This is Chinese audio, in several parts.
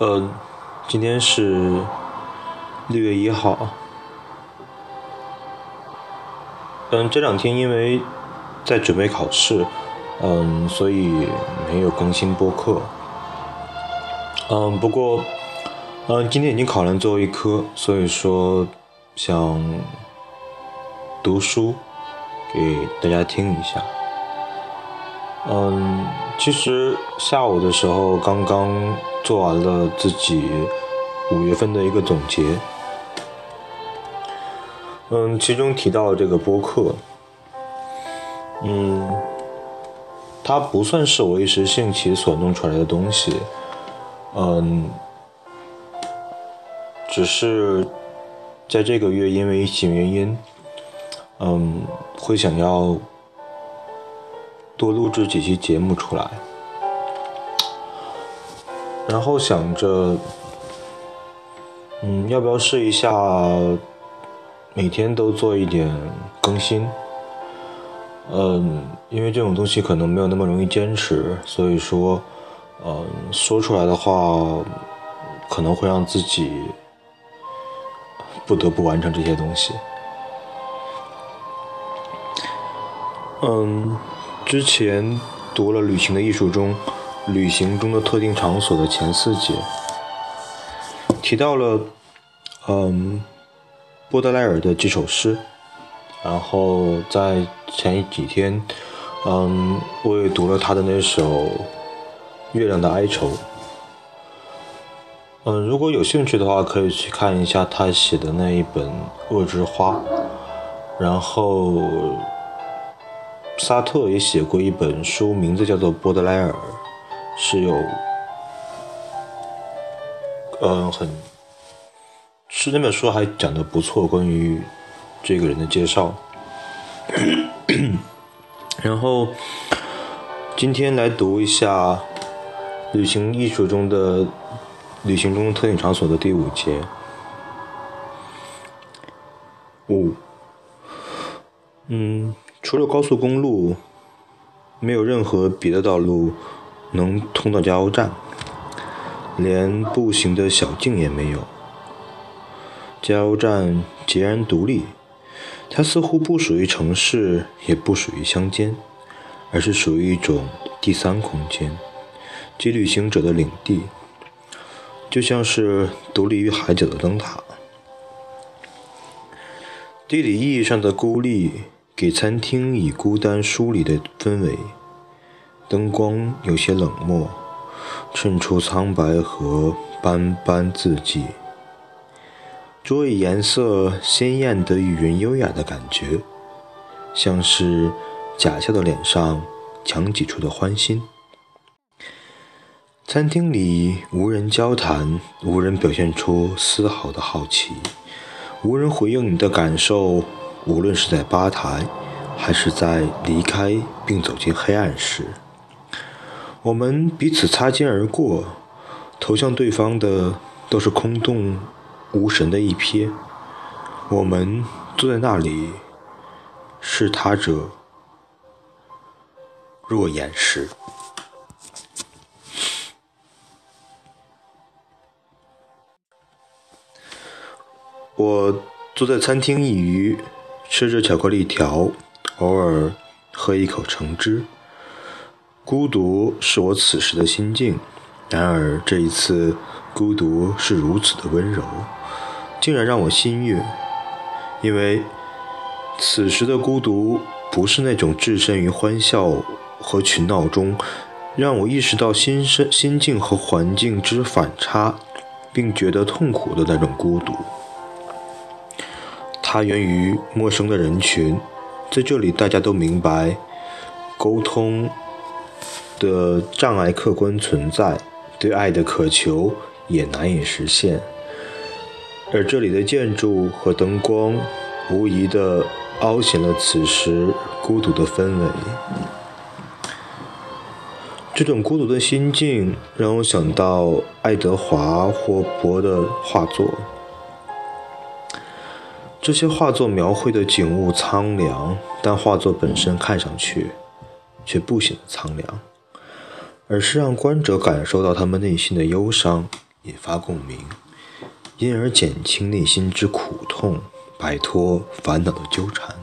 呃，今天是六月一号。嗯，这两天因为在准备考试，嗯，所以没有更新播客。嗯，不过，嗯，今天已经考完最后一科，所以说想读书给大家听一下。嗯，其实下午的时候刚刚做完了自己五月份的一个总结。嗯，其中提到这个播客，嗯，它不算是我一时兴起所弄出来的东西，嗯，只是在这个月因为一些原因，嗯，会想要多录制几期节目出来，然后想着，嗯，要不要试一下？每天都做一点更新，嗯，因为这种东西可能没有那么容易坚持，所以说，嗯，说出来的话可能会让自己不得不完成这些东西。嗯，之前读了《旅行的艺术》中，旅行中的特定场所的前四节，提到了，嗯。波德莱尔的几首诗，然后在前几天，嗯，我也读了他的那首《月亮的哀愁》。嗯，如果有兴趣的话，可以去看一下他写的那一本《恶之花》。然后，萨特也写过一本书，名字叫做《波德莱尔》，是有，嗯，很。是那本书还讲的不错，关于这个人的介绍。然后今天来读一下旅行艺术中的旅行中特定场所的第五节。五，嗯，除了高速公路，没有任何别的道路能通到加油站，连步行的小径也没有。加油站截然独立，它似乎不属于城市，也不属于乡间，而是属于一种第三空间，即旅行者的领地，就像是独立于海角的灯塔。地理意义上的孤立，给餐厅以孤单疏离的氛围。灯光有些冷漠，衬出苍白和斑斑字迹。桌椅颜色鲜艳的与人优雅的感觉，像是假笑的脸上强挤出的欢心。餐厅里无人交谈，无人表现出丝毫的好奇，无人回应你的感受。无论是在吧台，还是在离开并走进黑暗时，我们彼此擦肩而过，投向对方的都是空洞。无神的一瞥，我们坐在那里，视他者若眼时。我坐在餐厅一隅，吃着巧克力条，偶尔喝一口橙汁。孤独是我此时的心境，然而这一次，孤独是如此的温柔。竟然让我心悦，因为此时的孤独不是那种置身于欢笑和群闹中，让我意识到心身心境和环境之反差，并觉得痛苦的那种孤独。它源于陌生的人群，在这里大家都明白，沟通的障碍客观存在，对爱的渴求也难以实现。而这里的建筑和灯光，无疑的凹显了此时孤独的氛围。这种孤独的心境让我想到爱德华·霍珀的画作。这些画作描绘的景物苍凉，但画作本身看上去却不显得苍凉，而是让观者感受到他们内心的忧伤引发共鸣，因而减轻内心之苦痛，摆脱烦恼的纠缠。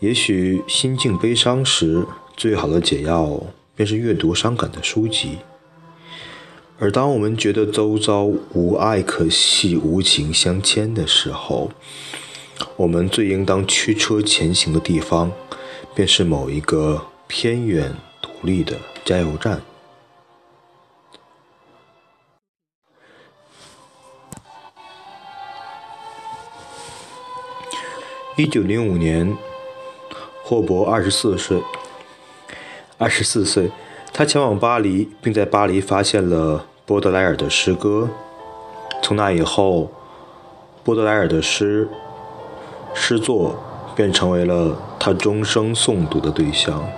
也许心境悲伤时，最好的解药便是阅读伤感的书籍。而当我们觉得周遭无爱可系、无情相牵的时候，我们最应当驱车前行的地方，便是某一个偏远独立的加油站。一九零五年，霍伯二十四岁。二十四岁，他前往巴黎，并在巴黎发现了波德莱尔的诗歌。从那以后，波德莱尔的诗诗作便成为了他终生诵读的对象。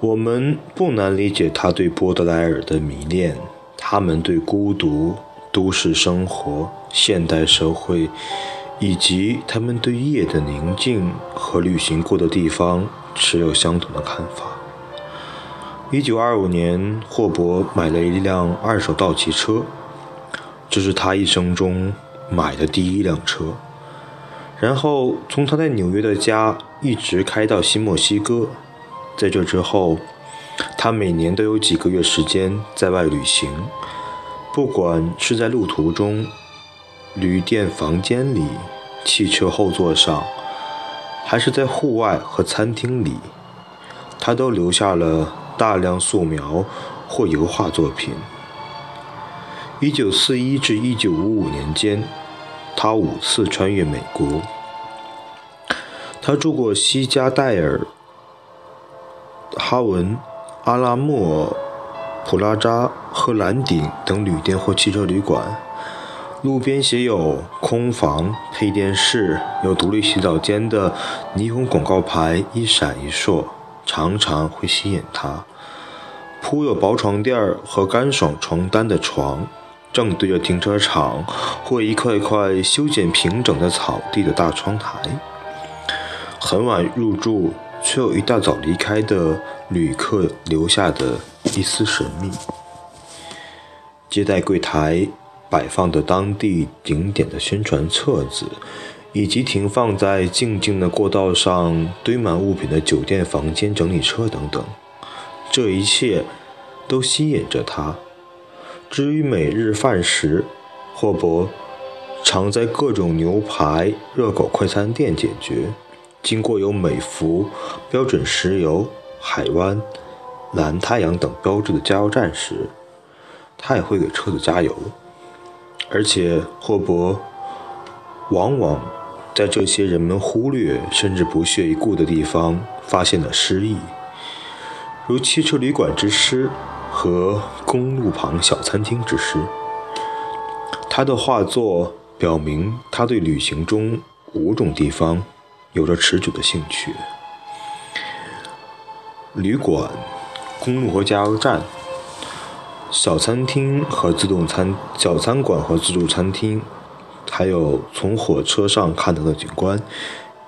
我们不难理解他对波德莱尔的迷恋，他们对孤独、都市生活、现代社会，以及他们对夜的宁静和旅行过的地方持有相同的看法。一九二五年，霍伯买了一辆二手道奇车，这是他一生中买的第一辆车。然后从他在纽约的家一直开到新墨西哥。在这之后，他每年都有几个月时间在外旅行，不管是在路途中、旅店房间里、汽车后座上，还是在户外和餐厅里，他都留下了。大量素描或油画作品。一九四一至一九五五年间，他五次穿越美国。他住过西加戴尔、哈文、阿拉莫、普拉扎和蓝顶等旅店或汽车旅馆。路边写有“空房配电室，有独立洗澡间”的霓虹广告牌一闪一烁。常常会吸引他。铺有薄床垫和干爽床单的床，正对着停车场或一块块修剪平整的草地的大窗台。很晚入住却有一大早离开的旅客留下的一丝神秘。接待柜台摆放的当地景点的宣传册子。以及停放在静静的过道上堆满物品的酒店房间整理车等等，这一切都吸引着他。至于每日饭食，霍伯常在各种牛排、热狗快餐店解决。经过有美孚、标准石油、海湾、蓝太阳等标志的加油站时，他也会给车子加油。而且霍伯往往。在这些人们忽略甚至不屑一顾的地方，发现了诗意，如汽车旅馆之诗和公路旁小餐厅之诗。他的画作表明他对旅行中五种地方有着持久的兴趣：旅馆、公路和加油站、小餐厅和自动餐、小餐馆和自助餐厅。还有从火车上看到的景观，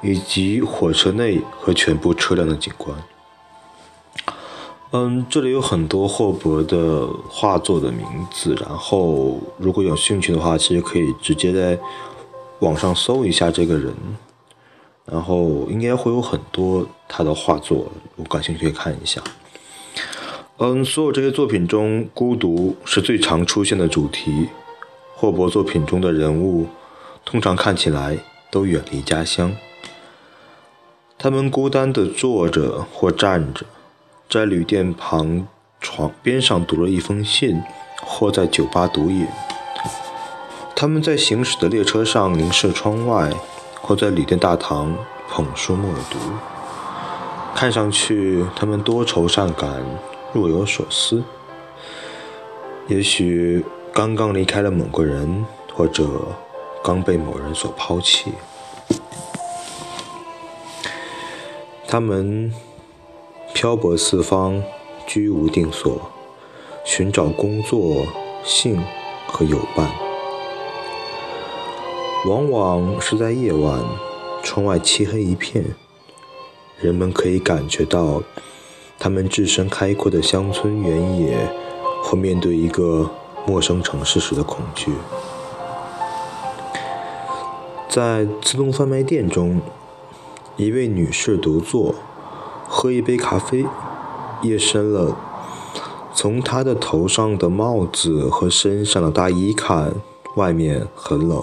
以及火车内和全部车辆的景观。嗯，这里有很多霍伯的画作的名字，然后如果有兴趣的话，其实可以直接在网上搜一下这个人，然后应该会有很多他的画作，我感兴趣可以看一下。嗯，所有这些作品中，孤独是最常出现的主题。霍伯作品中的人物，通常看起来都远离家乡。他们孤单地坐着或站着，在旅店旁床边上读了一封信，或在酒吧独饮。他们在行驶的列车上凝视窗外，或在旅店大堂捧书默读。看上去，他们多愁善感，若有所思。也许。刚刚离开了某个人，或者刚被某人所抛弃，他们漂泊四方，居无定所，寻找工作、性和友伴。往往是在夜晚，窗外漆黑一片，人们可以感觉到他们置身开阔的乡村原野，或面对一个。陌生城市时的恐惧。在自动贩卖店中，一位女士独坐，喝一杯咖啡。夜深了，从她的头上的帽子和身上的大衣看，外面很冷。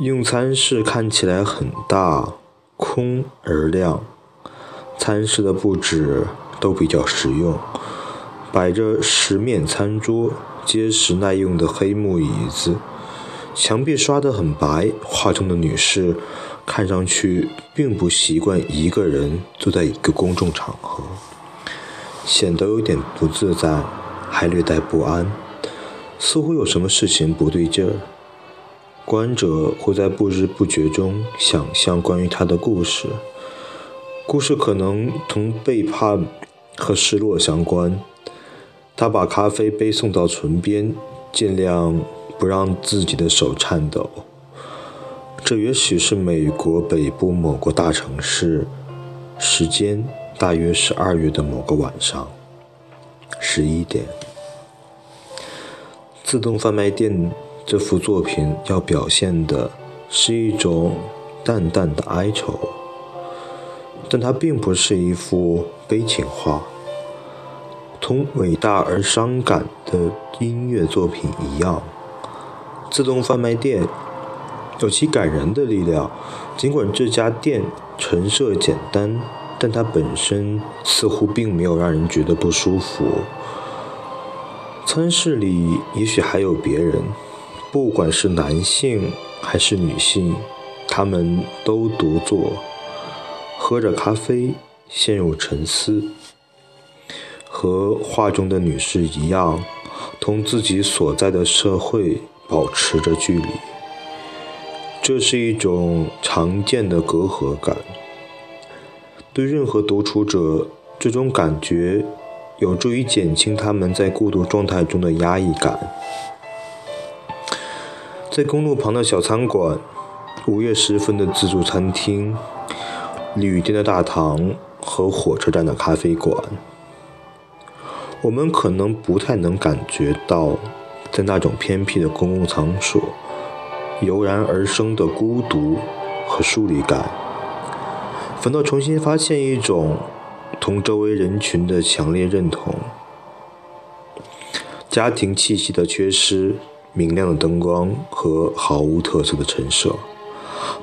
用餐室看起来很大，空而亮。餐室的布置都比较实用，摆着十面餐桌、结实耐用的黑木椅子，墙壁刷得很白。画中的女士看上去并不习惯一个人坐在一个公众场合，显得有点不自在，还略带不安，似乎有什么事情不对劲儿。观者会在不知不觉中想象关于他的故事。故事可能同背叛和失落相关。他把咖啡杯送到唇边，尽量不让自己的手颤抖。这也许是美国北部某个大城市，时间大约是二月的某个晚上，十一点。自动贩卖店这幅作品要表现的是一种淡淡的哀愁。但它并不是一幅悲情画，同伟大而伤感的音乐作品一样，自动贩卖店有其感人的力量。尽管这家店陈设简单，但它本身似乎并没有让人觉得不舒服。餐室里也许还有别人，不管是男性还是女性，他们都独坐。喝着咖啡，陷入沉思，和画中的女士一样，同自己所在的社会保持着距离。这是一种常见的隔阂感。对任何独处者，这种感觉有助于减轻他们在孤独状态中的压抑感。在公路旁的小餐馆，午夜时分的自助餐厅。旅店的大堂和火车站的咖啡馆，我们可能不太能感觉到，在那种偏僻的公共场所油然而生的孤独和疏离感，反倒重新发现一种同周围人群的强烈认同。家庭气息的缺失，明亮的灯光和毫无特色的陈设。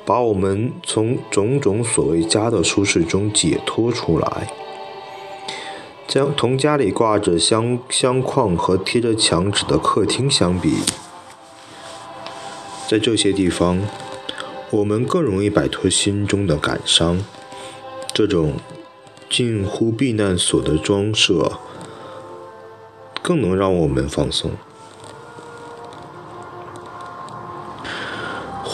把我们从种种所谓家的舒适中解脱出来，将同家里挂着相相框和贴着墙纸的客厅相比，在这些地方，我们更容易摆脱心中的感伤。这种近乎避难所的装设，更能让我们放松。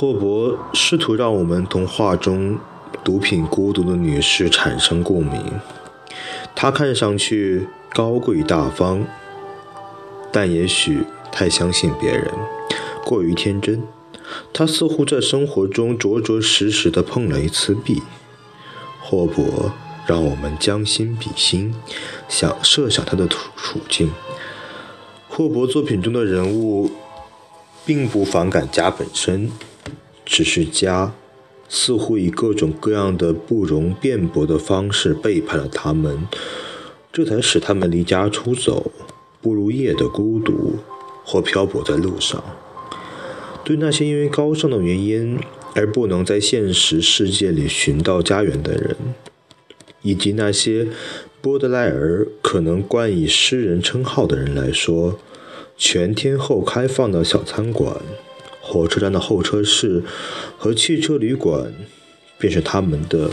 霍伯试图让我们同画中毒品孤独的女士产生共鸣。她看上去高贵大方，但也许太相信别人，过于天真。她似乎在生活中着着实实地碰了一次壁。霍伯让我们将心比心，想设想她的处处境。霍伯作品中的人物并不反感家本身。只是家似乎以各种各样的不容辩驳的方式背叛了他们，这才使他们离家出走，步入夜的孤独，或漂泊在路上。对那些因为高尚的原因而不能在现实世界里寻到家园的人，以及那些波德莱尔可能冠以诗人称号的人来说，全天候开放的小餐馆。火车站的候车室和汽车旅馆，便是他们的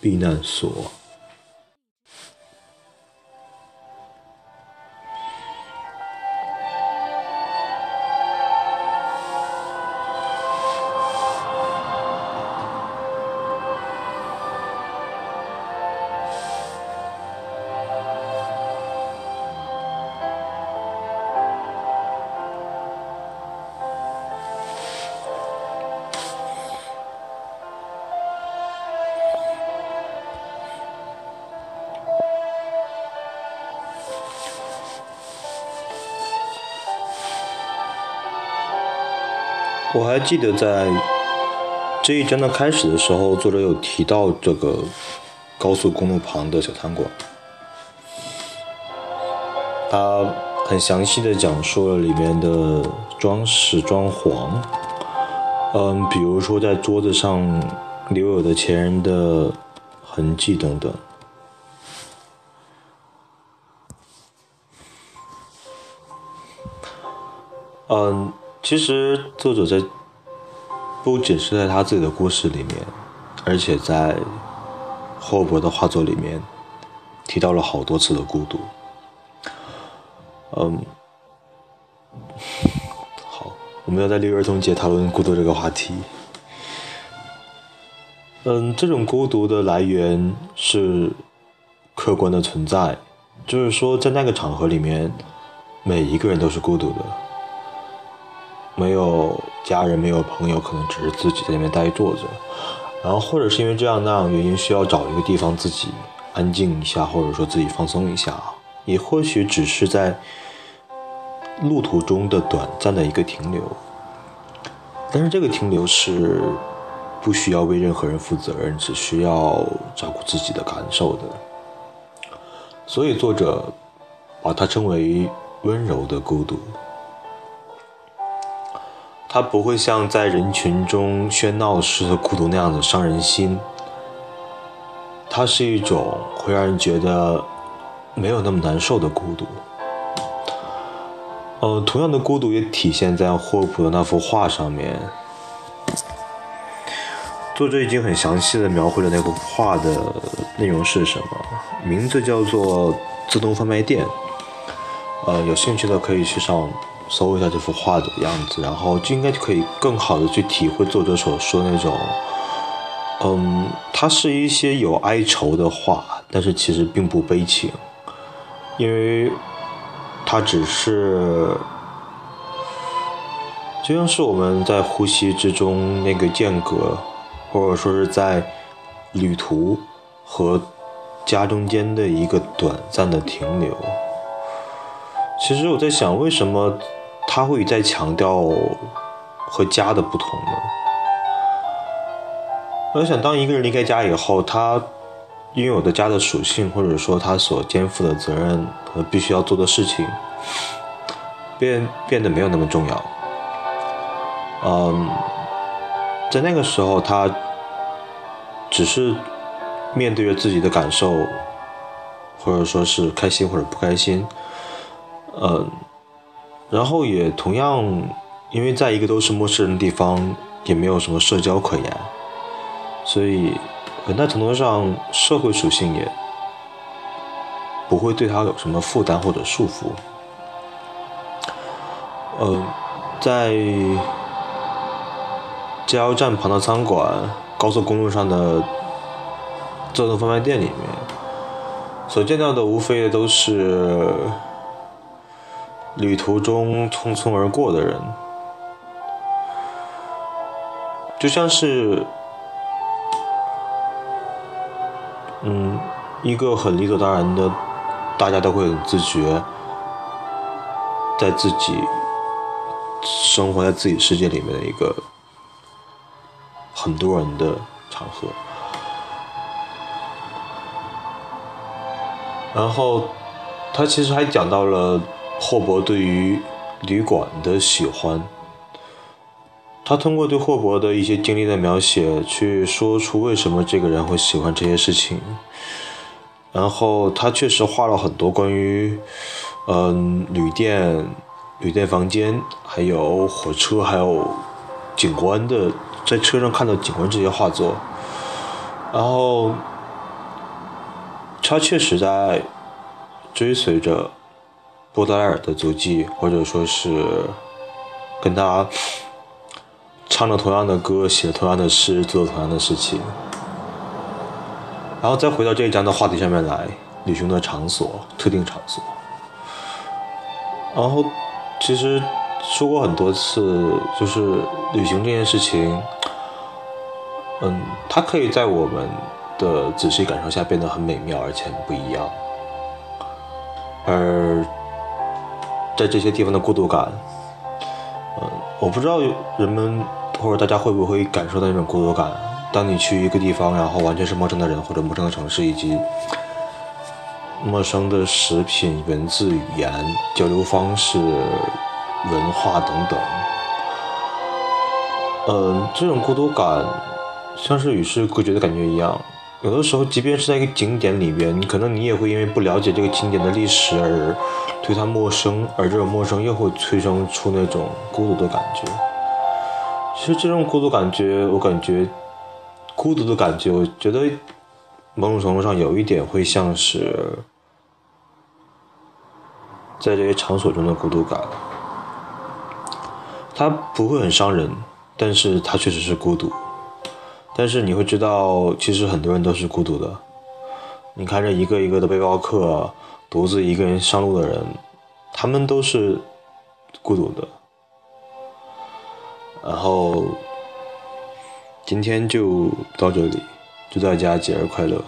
避难所。我还记得在这一章的开始的时候，作者有提到这个高速公路旁的小餐馆，他很详细的讲述了里面的装饰装潢，嗯，比如说在桌子上留有的前人的痕迹等等。嗯，其实作者在不仅是在他自己的故事里面，而且在霍伯的画作里面提到了好多次的孤独。嗯，好，我们要在六一儿童节讨论孤独这个话题。嗯，这种孤独的来源是客观的存在，就是说在那个场合里面，每一个人都是孤独的。没有家人，没有朋友，可能只是自己在那边呆坐着，然后或者是因为这样那样原因，需要找一个地方自己安静一下，或者说自己放松一下，也或许只是在路途中的短暂的一个停留，但是这个停留是不需要为任何人负责任，只需要照顾自己的感受的，所以作者把它称为温柔的孤独。它不会像在人群中喧闹时的孤独那样的伤人心，它是一种会让人觉得没有那么难受的孤独。呃，同样的孤独也体现在霍普的那幅画上面。作者已经很详细的描绘了那幅画的内容是什么，名字叫做“自动贩卖店”。呃，有兴趣的可以去上。搜一下这幅画的样子，然后就应该可以更好的去体会作者所说那种，嗯，它是一些有哀愁的画，但是其实并不悲情，因为它只是，就像是我们在呼吸之中那个间隔，或者说是在旅途和家中间的一个短暂的停留。其实我在想，为什么？他会在强调和家的不同呢？我在想，当一个人离开家以后，他拥有的家的属性，或者说他所肩负的责任和必须要做的事情，变变得没有那么重要。嗯，在那个时候，他只是面对着自己的感受，或者说是开心或者不开心，嗯。然后也同样，因为在一个都是陌生人的地方，也没有什么社交可言，所以很大程度上社会属性也不会对他有什么负担或者束缚。呃，在加油站旁的餐馆、高速公路上的自动贩卖店里面，所见到的无非都是。旅途中匆匆而过的人，就像是，嗯，一个很理所当然的，大家都会很自觉，在自己生活在自己世界里面的一个很多人的场合，然后他其实还讲到了。霍伯对于旅馆的喜欢，他通过对霍伯的一些经历的描写，去说出为什么这个人会喜欢这些事情。然后他确实画了很多关于，嗯，旅店、旅店房间，还有火车，还有景观的，在车上看到景观这些画作。然后他确实在追随着。波德莱尔的足迹，或者说是跟他唱着同样的歌，写同样的诗，做同样的事情，然后再回到这一章的话题上面来，旅行的场所，特定场所。然后其实说过很多次，就是旅行这件事情，嗯，它可以在我们的仔细感受下变得很美妙，而且很不一样，而。在这些地方的孤独感，嗯，我不知道人们或者大家会不会感受到那种孤独感。当你去一个地方，然后完全是陌生的人或者陌生的城市，以及陌生的食品、文字、语言、交流方式、文化等等，嗯，这种孤独感像是与世隔绝的感觉一样。有的时候，即便是在一个景点里边，可能你也会因为不了解这个景点的历史而对它陌生，而这种陌生又会催生出那种孤独的感觉。其实这种孤独感觉，我感觉孤独的感觉，我觉得某种程度上有一点会像是在这些场所中的孤独感。它不会很伤人，但是它确实是孤独。但是你会知道，其实很多人都是孤独的。你看着一个一个的背包客，独自一个人上路的人，他们都是孤独的。然后今天就到这里，祝大家节日快乐。